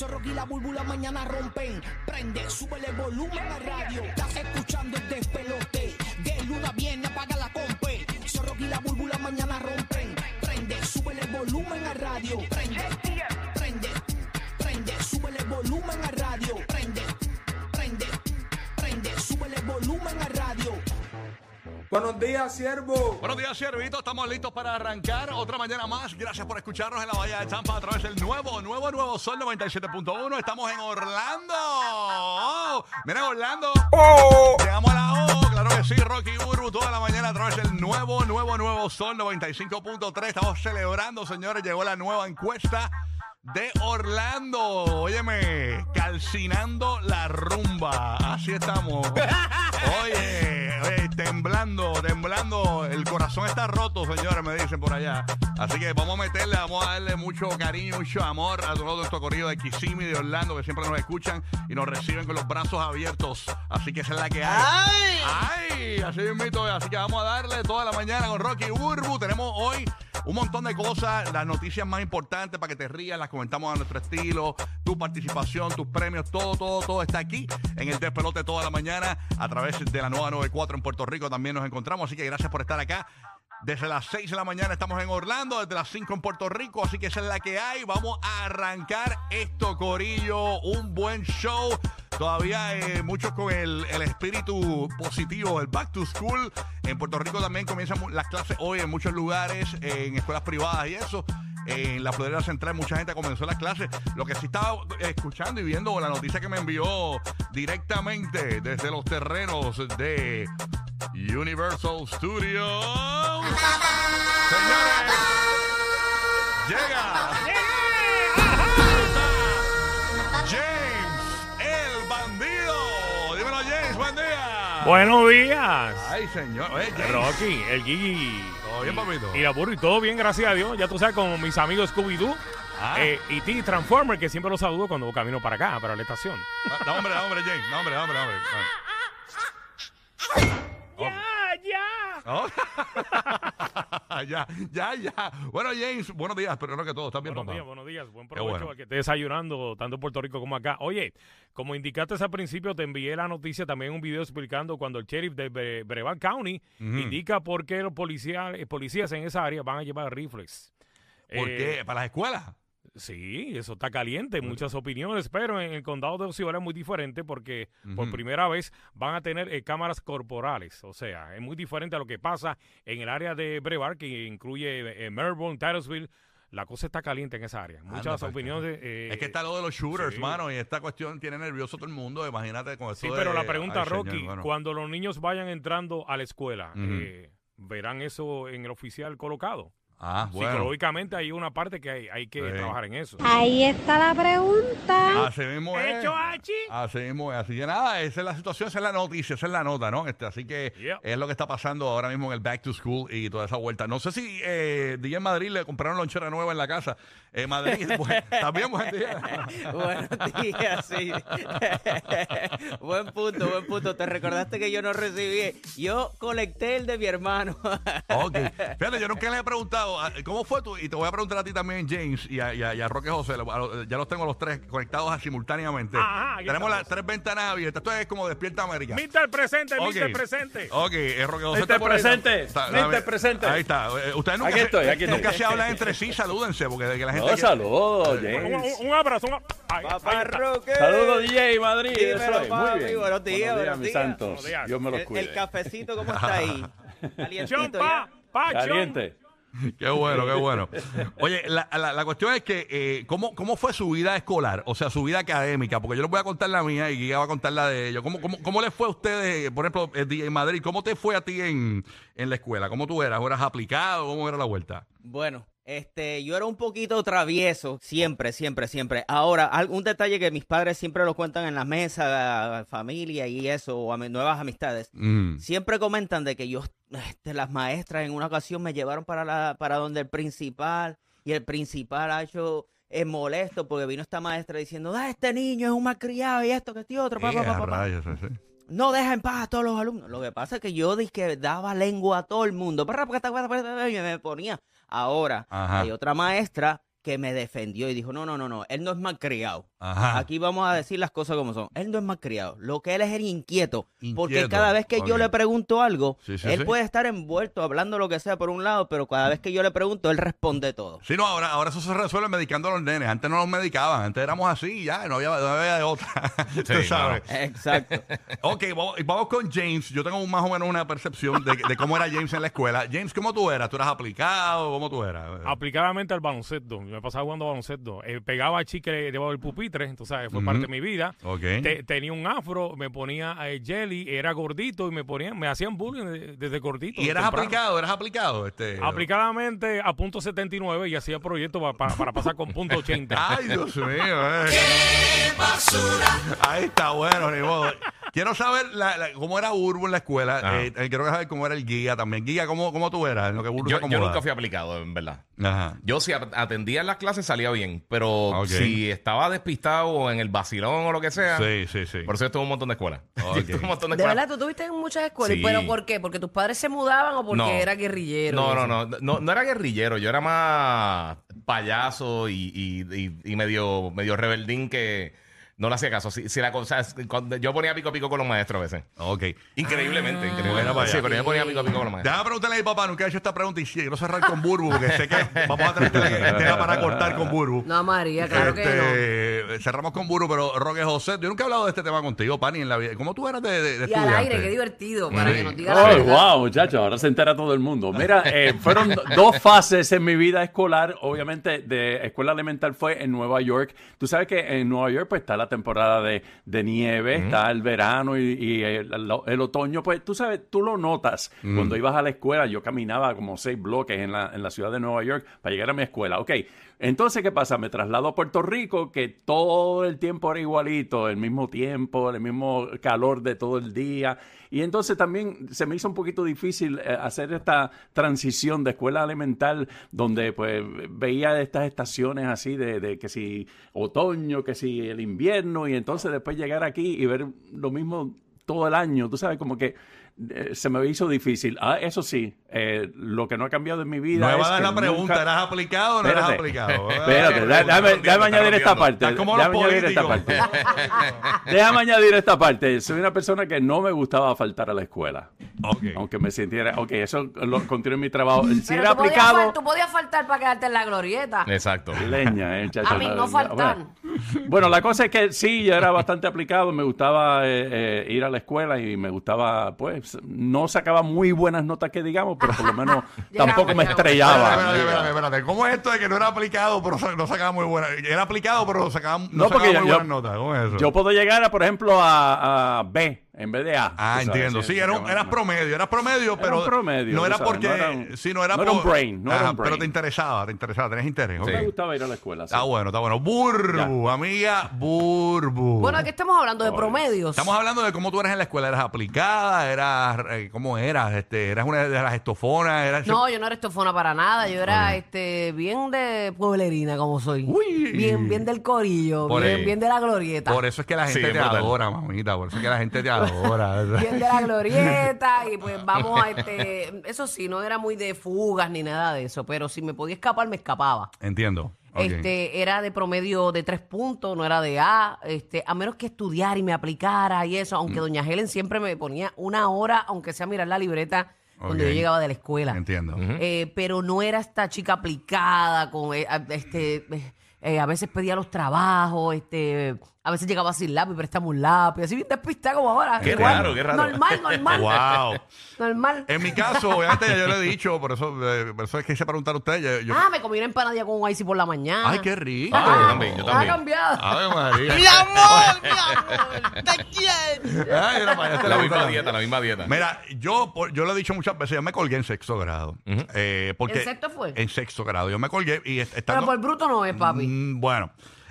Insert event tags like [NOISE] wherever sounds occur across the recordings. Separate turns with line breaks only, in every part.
Zorro y la búlbula mañana rompen. Prende, súbele el volumen a radio. Estás escuchando el despelote. De luna viene, apaga la compe. Zorro y la búlbula mañana rompen. Prende, súbele el volumen a radio. Prende, prende, prende, súbele el volumen a radio. Prende, prende, prende, súbele el volumen a radio.
Buenos días, siervo.
Buenos días, Siervito. Estamos listos para arrancar otra mañana más. Gracias por escucharnos en la Bahía de Tampa a través del nuevo, nuevo, nuevo Sol 97.1. Estamos en Orlando. Oh, miren, Orlando. Llegamos a la O. Claro que sí, Rocky Urbu toda la mañana a través del nuevo, nuevo, nuevo Sol 95.3. Estamos celebrando, señores. Llegó la nueva encuesta de Orlando. Óyeme, calcinando la rumba. Así estamos. [LAUGHS] Oye, oye, temblando, temblando. El corazón está roto, señores, me dicen por allá. Así que vamos a meterle, vamos a darle mucho cariño, mucho amor a todo nuestro corrido de Kissimmee, de Orlando, que siempre nos escuchan y nos reciben con los brazos abiertos. Así que esa es la que hay. ¡Ay! Así mismito, así que vamos a darle toda la mañana con Rocky Burbu. Tenemos hoy un montón de cosas, las noticias más importantes para que te rías, las comentamos a nuestro estilo, tu participación, tus premios, todo, todo, todo está aquí en el despelote toda la mañana a través de la nueva 94 en Puerto Rico también nos encontramos, así que gracias por estar acá. Desde las 6 de la mañana estamos en Orlando, desde las 5 en Puerto Rico, así que esa es la que hay. Vamos a arrancar esto, Corillo. Un buen show. Todavía eh, muchos con el, el espíritu positivo, el back to school. En Puerto Rico también comienzan las clases hoy en muchos lugares, en escuelas privadas y eso. En la Florida Central mucha gente comenzó las clases. Lo que sí estaba escuchando y viendo la noticia que me envió directamente desde los terrenos de Universal Studios. Señores, llega.
Buenos días.
Ay, señor. Oye.
Rocky, el Gigi.
Todo bien, papito.
Y la burro y todo bien, gracias a Dios. Ya tú sabes, con mis amigos Scooby-Doo
Ah.
eh, y T Transformer, que siempre los saludo cuando camino para acá, para la estación.
Da- da hombre, da hombre, James. Da hombre, da hombre, da hombre.
Ya! [LAUGHS] Ya,
ya, ya. Bueno, James, buenos días. Pero no que todo está bien,
Buenos
papá.
días, buenos días. Buen provecho
bueno.
al que esté desayunando, tanto en Puerto Rico como acá. Oye, como indicaste al principio, te envié la noticia, también un video explicando cuando el sheriff de Bre- Brevard County indica por qué los policías, eh, policías en esa área van a llevar rifles.
¿Por
Eh,
qué? ¿Para las escuelas?
Sí, eso está caliente, muchas opiniones, pero en el condado de Osceola es muy diferente porque por primera vez van a tener eh, cámaras corporales, o sea, es muy diferente a lo que pasa en el área de Brevard, que incluye eh, Melbourne, Titusville, la cosa está caliente en esa área. Muchas
Anda,
opiniones. eh,
es que está lo de los shooters,
sí.
mano, y esta cuestión tiene nervioso todo el mundo. Imagínate con esto
Sí,
de-
pero la pregunta,
Ay, señor,
Rocky,
bueno.
cuando los niños vayan entrando a la escuela, eh, verán eso en el oficial colocado.
Ah, bueno.
Psicológicamente hay una parte que hay, hay que
Sí.
trabajar en eso.
Ahí está la pregunta.
Así mismo es.
¿Hecho, Hachi?
Así mismo es. Así que nada, esa es la situación, esa es la noticia, esa es la nota, ¿no? Este, así que es lo que está pasando ahora mismo en el Back to School y toda esa vuelta. No sé si eh, DJ en Madrid le compraron lonchera nueva en la casa. Eh, Madrid, [LAUGHS] pues, también buen día. [LAUGHS]
Buenos días, sí. [LAUGHS] buen punto, buen punto. Te recordaste que yo no recibí. Yo colecté el de mi hermano.
Ok. Fíjate, yo nunca le he preguntado, ah, ¿cómo fue tú? Y te voy a preguntar a ti también, James, y a, y a- y a Roque José. lo- a lo- Ya los tengo los tres conectados simultáneamente.
Ajá,
Tenemos las tres ventanas abiertas. Esto es como Despierta América.
Mister presente,
Ok.
Mister presente.
Ok, es Roque José.
Mister presente,
Está-
Mister presente.
Ahí está. Eh, Ustedes nunca,
Aquí
se,
estoy, aquí
nunca se hablan entre sí, salúdense, porque de que la gente...
No, saludos,
Un,
James.
un- un abrazo. Un,
Papá. Roque.
Saludos, DJ Madrid.
Dímelo,
Muy bien.
buenos días, buenos días.
santos.
Buenos días.
Dios me los
El,
cuide.
el cafecito, ¿cómo está ahí? [LAUGHS]
Pa, pa.
Caliente. [LAUGHS]
Qué bueno, qué bueno. Oye, la, la- cuestión es que, eh, ¿cómo, ¿cómo fue su vida escolar? O sea, su vida académica, porque yo les voy a contar la mía y Guía va a contar la de ellos. ¿Cómo, cómo, cómo les fue a ustedes, por ejemplo, en Madrid? ¿Cómo te fue a ti en, en la escuela? ¿Cómo tú eras? ¿O eras aplicado? ¿Cómo era la vuelta?
Bueno, este, yo era un poquito travieso, siempre, siempre, siempre. Ahora, al- un detalle que mis padres siempre lo cuentan en la mesa, familia y eso, o ami- nuevas amistades.
Mm.
Siempre comentan de que yo, este, las maestras en una ocasión me llevaron para la, para donde el principal, y el principal ha hecho es molesto porque vino esta maestra diciendo, ah, este niño es un malcriado y esto, que este otro, pa, pa,
Eh,
pa,
a
pa, pa".
rayos, sí, sí.
no deja en paz a todos los alumnos. Lo que pasa es que yo dije que daba lengua a todo el mundo. Y me ponía. Ahora
Ajá.
hay otra maestra que me defendió y dijo, no, no, no, no, él no es malcriado.
Ajá.
Aquí vamos a decir las cosas como son. Él no es malcriado. Lo que él es el inquieto. Porque cada vez que yo le pregunto algo,
Sí, sí,
él
sí.
puede estar envuelto hablando lo que sea por un lado, pero cada vez que yo le pregunto, él responde todo.
Sí, no, ahora, ahora eso se resuelve medicando a los nenes. Antes no los medicaban, antes éramos así y ya, no había, no había de otra. [LAUGHS] Tú sabes.
Exacto. [LAUGHS]
Ok, vamos, con James. Yo tengo más o menos una percepción de, de cómo era James en la escuela. James, ¿cómo tú eras? ¿Tú eras aplicado? ¿Cómo tú eras?
Aplicadamente al baloncesto. Me pasaba jugando baloncesto. Eh, pegaba chicle debajo del pupitre, entonces ¿sabes? fue parte de mi vida.
Ok.
Te- tenía un afro, me ponía eh, jelly, era gordito y me ponían, me hacían bullying de- desde gordito.
¿Y eras
temprano.
aplicado? ¿Eras aplicado? Este,
Aplicadamente a punto 79 y hacía proyectos pa- pa- para pasar con punto 80. [LAUGHS]
Ay, Dios mío. eh. Ahí está, bueno, ni modo. Quiero saber la- la- cómo era Urbo en la escuela.
Ajá.
Eh, eh, quiero saber cómo era el guía también. Guía, ¿cómo, cómo tú eras? En lo que Urbo se
Yo, yo nunca fui aplicado, en verdad.
Ajá.
Yo si at- atendía en las clases salía bien, pero
Ok.
si estaba despistado o en el vacilón o lo que sea,
Sí, sí, sí.
por eso estuve en un montón de escuelas. [LAUGHS]
Ok.
Yo estuve en un montón de
De
escuelas.
verdad, tú tuviste en muchas escuelas.
Sí.
¿Pero por qué? ¿Porque tus padres se mudaban o porque
No.
era guerrillero?
No, no, no, no, no era guerrillero, yo era más payaso y, y- y- y medio, medio rebeldín que no le hacía caso. Si, si la cosa, cuando yo ponía pico a pico con los maestros a veces.
Ok.
Increíblemente,
Bueno,
increíblemente.
vaya.
Sí, pero yo ponía pico a pico con los maestros.
Déjame preguntarle a mi papá, nunca he hecho esta pregunta y sí, quiero cerrar con Burbu, porque sé que vamos a tener tela para cortar con Burbu.
No, María, claro que no.
Este, Cerramos con Burbu, pero Roque José, yo nunca he hablado de este tema contigo, Pani, en la vida. ¿Cómo tú eras de, de, de
Y al
estudiante?
aire, qué divertido, para
Sí.
que nos diga la
Oh,
verdad.
wow, muchachos, ahora se entera todo el mundo. Mira, eh, fueron do- dos fases en mi vida escolar. Obviamente, de escuela elemental fue en Nueva York. Tú sabes que en Nueva York pues está la temporada de, de nieve, está el verano y, y el, el otoño. Pues tú sabes, tú lo notas. Cuando ibas a la escuela, yo caminaba como seis bloques en la, en la ciudad de Nueva York para llegar a mi escuela. Ok, entonces, ¿qué pasa? Me traslado a Puerto Rico, que todo el tiempo era igualito, el mismo tiempo, el mismo calor de todo el día. Y entonces también se me hizo un poquito difícil eh, hacer esta transición de escuela elemental, donde pues veía estas estaciones así de, de que si otoño, que si el invierno, y entonces después llegar aquí y ver lo mismo todo el año, tú sabes, como que eh, se me hizo difícil. Ah, eso sí, eh, lo que no ha cambiado en mi vida
No me va a dar la pregunta,
nunca-
¿eras aplicado o no eras
Espérate.
aplicado? [LAUGHS]
Espérate, da- déjame, déjame añadir esta parte. Déjame añadir esta parte. [LAUGHS] Déjame añadir esta parte. Soy una persona que no me gustaba faltar a la escuela.
Ok.
Aunque me sintiera, ok, eso lo continúo en mi trabajo. Si
Pero
era
tú
aplicado,
tú podías faltar para quedarte en la glorieta.
Exacto.
leña, eh, chacho,
A mí no faltar.
Bueno, bueno, la cosa es que sí, yo era bastante aplicado, me gustaba eh, eh, ir a la escuela y me gustaba, pues, no sacaba muy buenas notas que digamos, pero por lo menos [LAUGHS] tampoco me estrellaba.
Espérate, espérate, espérate. ¿Cómo es esto de que no era aplicado, pero no sacaba muy buena? Era aplicado, pero sacaba, no,
No,
sacaba
porque
muy
yo-
buenas
yo-
notas. ¿Cómo es eso?
Yo puedo llegar, a, por ejemplo, a, a B en vez de A.
Ah, entiendo. Sí, era un- eras promedio, eras promedio,
Era
pero
un promedio,
no
tú
era
sabes,
porque,
no era un-
sí, no era,
no era un
por-
brain, no era
Ajá,
un
pero te interesaba, te interesaba, tenías interés. ok.
Me gustaba ir a la escuela. sí.
Está bueno, está bueno. Burbu, amiga, Burbu.
Bueno, aquí estamos hablando de promedios.
Estamos hablando de cómo tú eras en la escuela. ¿Eras aplicada? ¿Eras, eh, cómo eras? Este, ¿Eras una de las estofonas? ¿Eras
No, yo no era estofona para nada. Yo era este bien de pueblerina, como soy.
Uy.
Bien, bien del corillo.
Por
bien,
ahí.
bien de la glorieta.
Por eso es que la
Sí,
gente
es
te
brutal.
adora, mamita. Por eso es que la gente te [LAUGHS] [LAUGHS]
bien de la glorieta [LAUGHS] y pues vamos a este eso sí no era muy de fugas ni nada de eso pero si me podía escapar me escapaba
Entiendo.
Este era de promedio de tres puntos no era de A este a menos que estudiar y me aplicara y eso
Mm.
aunque doña Helen siempre me ponía una hora aunque sea mirar la libreta cuando yo llegaba de la escuela
Entiendo.
Eh, pero no era esta chica aplicada con eh, a- este eh, a veces pedía los trabajos este a veces llegaba sin lápiz préstame un lápiz así bien despistada como ahora
Qué
Igual,
raro, qué raro.
normal normal
Wow.
normal
En mi caso, obviamente, ya yo le he dicho, por eso, eh, por eso es que hice preguntar a usted. Yo, yo-
ah me comí una empanadilla con un icy por la mañana
Ay, qué rico.
Ah, yo también, yo
ha
también.
cambiado
Ave María. [LAUGHS]
Mi amor, mi amor, te quiero.
Ay, mira, para allá,
La misma dieta, la misma dieta.
Mira, yo, por- yo lo he dicho muchas veces, yo me colgué en sexto grado. Eh, porque
¿En sexto fue?
En sexto grado. Yo me colgué y est-
pero
estando...
por bruto no es papi
Mm, bueno,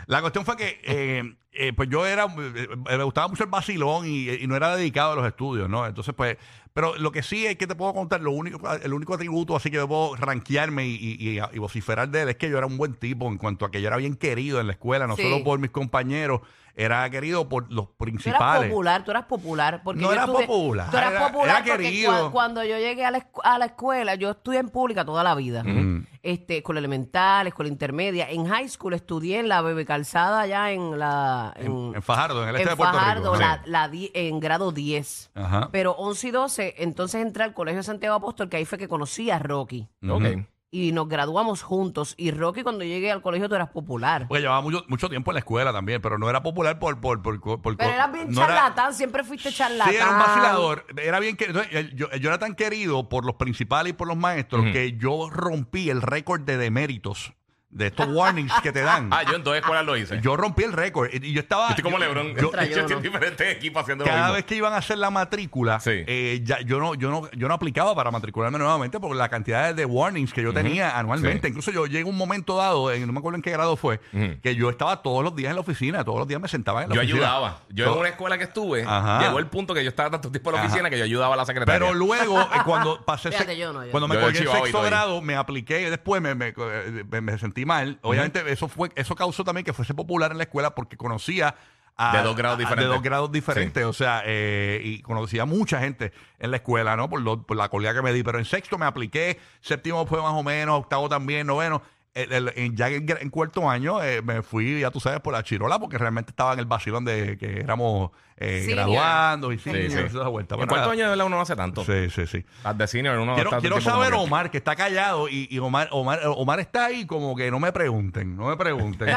la cuestión fue que eh, eh, pues yo era, eh, me gustaba mucho el vacilón y, y no era dedicado a los estudios, ¿no? Entonces, pues, pero lo que sí es que te puedo contar, lo único, el único atributo así que yo puedo rankearme y, y- vociferar de él es que yo era un buen tipo en cuanto a que yo era bien querido en la escuela, no
Sí.
solo por mis compañeros, era querido por los
Tú eras
principales.
popular, tú eras popular. Porque
No
yo
era
estudié-
popular,
Tú eras
era-
popular
era
porque
querido.
cua- cuando yo llegué a la, escu- a la escuela, yo estudié en pública toda la vida. Este, escuela elemental, escuela intermedia. En high school estudié en la Bebe Calzada, allá en la...
En, en Fajardo, en el este
en
de Puerto
Fajardo,
Rico.
la- la di- en grado 10.
Ajá.
Pero 11 y 12, entonces entré al Colegio Santiago Apóstol, que ahí fue que conocí a Rocky.
Ok.
Y nos graduamos juntos. Y Rocky, cuando llegué al colegio, tú eras popular.
Porque llevaba mucho, mucho tiempo en la escuela también, pero no era popular por... por, por, por-
Pero eras bien
no era-
charlatán, siempre fuiste charlatán.
Sí, era un vacilador. Era bien que yo, yo era tan querido por los principales y por los maestros que yo rompí el récord de deméritos de estos warnings que te dan. [LAUGHS]
Ah, yo en dos escuelas lo hice. Yo
Yo rompí el récord y yo estaba.
estoy como
yo-
LeBron.
yo-
Yo,
yo,
en diferentes equipos haciendo lo
cada
mismo.
vez que iban a hacer la matrícula,
Sí.
eh, ya, yo, no, yo, no, yo no aplicaba para matricularme nuevamente por la cantidad de, de warnings que yo tenía anualmente.
Sí.
Incluso yo llegué a un momento dado, en, no me acuerdo en qué grado fue, que yo estaba todos los días en la oficina, todos los días me sentaba en la
Yo
oficina.
ayudaba. Yo en una escuela que estuve,
Ajá.
llegó el punto que yo estaba tanto tiempo en la
Ajá.
oficina que yo ayudaba a la secretaria.
Pero luego, eh, cuando [LAUGHS] pasé
Fíjate, yo no, yo
cuando me
Yo
colgué en sexto grado, me apliqué y después me, me, me- me sentí mal. Obviamente, eso fue, eso causó también que fuese popular en la escuela porque conocía a,
De dos grados
a- de
diferentes.
dos grados diferentes. O sea, eh, y conocía mucha gente en la escuela, ¿no? Por, lo- por la colgada que me di. Pero en sexto me apliqué, séptimo fue más o menos, octavo también, noveno. El- el- ya en, en cuarto año eh, me fui, ya tú sabes, por la chirola porque realmente estaba en el vacilón de que éramos eh, graduando y
Sí,
sí,
sí.
esa vuelta.
En cuarto
nada.
año de verdad uno no hace tanto.
Sí, sí, sí.
Las de senior uno
Quiero, quiero saber,
como
Omar, que está callado y, y Omar, Omar, Omar está ahí como que no me pregunten, no me pregunten. [LAUGHS]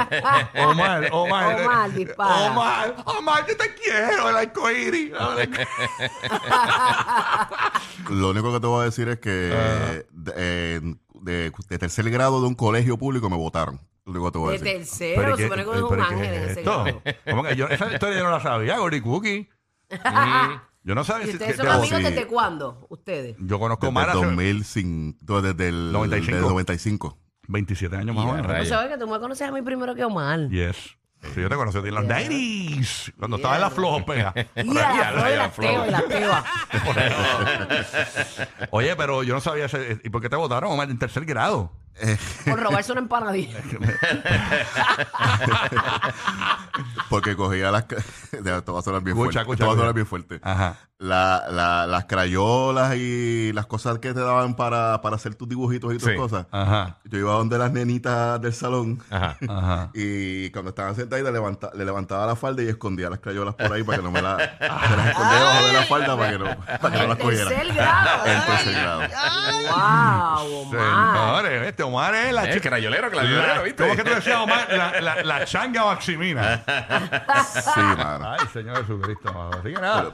Omar, Omar.
Omar, dispara.
Omar, Omar, yo te quiero, el arcoíris. [LAUGHS]
Lo único que te voy a decir es que de, eh, de- de tercer grado de un colegio público me votaron. Que te voy a
De
decir.
tercero, supone que es un ángel en
es
ese grado.
¿Cómo que yo, esa historia yo no la sabía, Gordy Cookie. [LAUGHS] Yo no sabía
¿Y
si-
ustedes son
de-
amigos
sí.
desde cuándo? Ustedes.
Yo conozco
Desde
hace
2005, desde el
95.
del 95.
27 años más o menos.
Tú sabes que tú me conoces a mí primero que Omar.
Yes. Sí, yo te conocí a ti en los 90s, cuando estaba en la flojo pega. [LAUGHS]
Y a la flor y la
flor.
teo y la teba. [LAUGHS]
Oye, pero yo no sabía ese- ¿Y por qué te votaron, Omar, en tercer grado? [LAUGHS]
Por robarse una empanadilla.
Porque cogía las. ca- Ya, Te va a sonar bien
Escucha,
fuerte.
escucha,
te va a sonar bien fuerte.
Ajá.
La- la- las crayolas y las cosas que te daban para, para hacer tus dibujitos y tus
Sí.
cosas.
Ajá.
Yo iba donde las nenitas del salón.
Ajá.
Ajá. [LAUGHS]
Y cuando estaban sentadas, le, levanta- le levantaba la falda y escondía las crayolas por ahí para que no me las. [LAUGHS] se las escondía debajo de la falda para que no, para que no las cogiera.
Tercer grado. [LAUGHS]
En tercer grado.
Wow, Omar.
Señores, este Omar es la
Eh,
chica.
crayolero, crayolero, ¿viste?
¿Cómo es que tú decías, Omar? La, la, la changa maximina.
Sí, mano.
Ay, Señor Jesucristo. amado. Así que nada.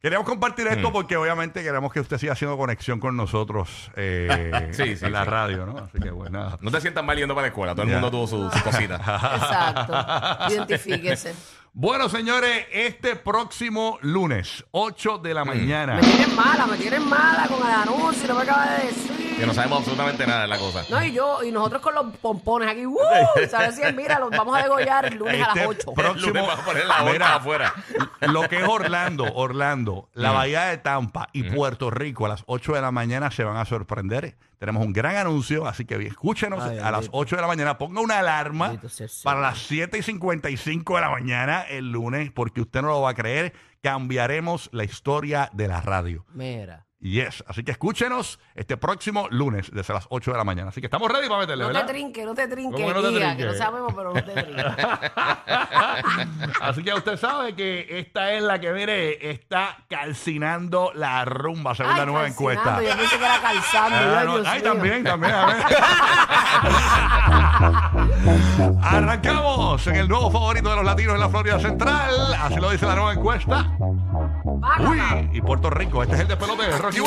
Queríamos compartir
Mm.
esto porque obviamente queremos que usted siga haciendo conexión con nosotros eh, [LAUGHS]
Sí, sí,
en la
sí.
radio, ¿no? Así que bueno, nada.
No te sientas mal yendo para la escuela. Todo el
Ya.
mundo tuvo su, su [LAUGHS] cosita.
Exacto. [LAUGHS] Identifíquese.
Bueno, señores, este próximo lunes, 8 de
Mm.
la mañana.
Me tienen mala, me tienen mala con el anuncio, lo que acaba de decir.
Que no sabemos absolutamente nada de la cosa.
No, y yo, y nosotros con los pompones aquí, ¡uh! ¿Sabes si Mira, los vamos a degollar el lunes a
Este
las 8.
pro-
El lunes vas a poner la
Mira,
afuera.
Lo que es Orlando, Orlando, la
Mm.
Bahía de Tampa y Puerto Rico a las 8 de la mañana se van a sorprender. Tenemos un gran anuncio, así que escúchenos
Ay,
a las
bendito.
8 de la mañana. Ponga una alarma para las 7 y 55 de la mañana el lunes, porque usted no lo va a creer. Cambiaremos la historia de la radio.
Mira.
Yes, así que escúchenos este próximo lunes desde las 8 de la mañana. Así que estamos ready para meterle,
No te
¿verdad?
trinque, no te trinque,
¿Cómo que no te trinque?
que no sabemos, pero no te trinque. [LAUGHS]
Así que usted sabe que esta es la que, mire, está calcinando la rumba, según la nueva encuesta.
Yo pensé que era calzando.
Ah,
ay,
no,
Dios
ay,
mío.
también, también. a ver. [LAUGHS] Arrancamos en el nuevo favorito de los latinos en la Florida Central. Así lo dice la nueva encuesta. Uy, y Puerto Rico. Este es el despelote de Rocky.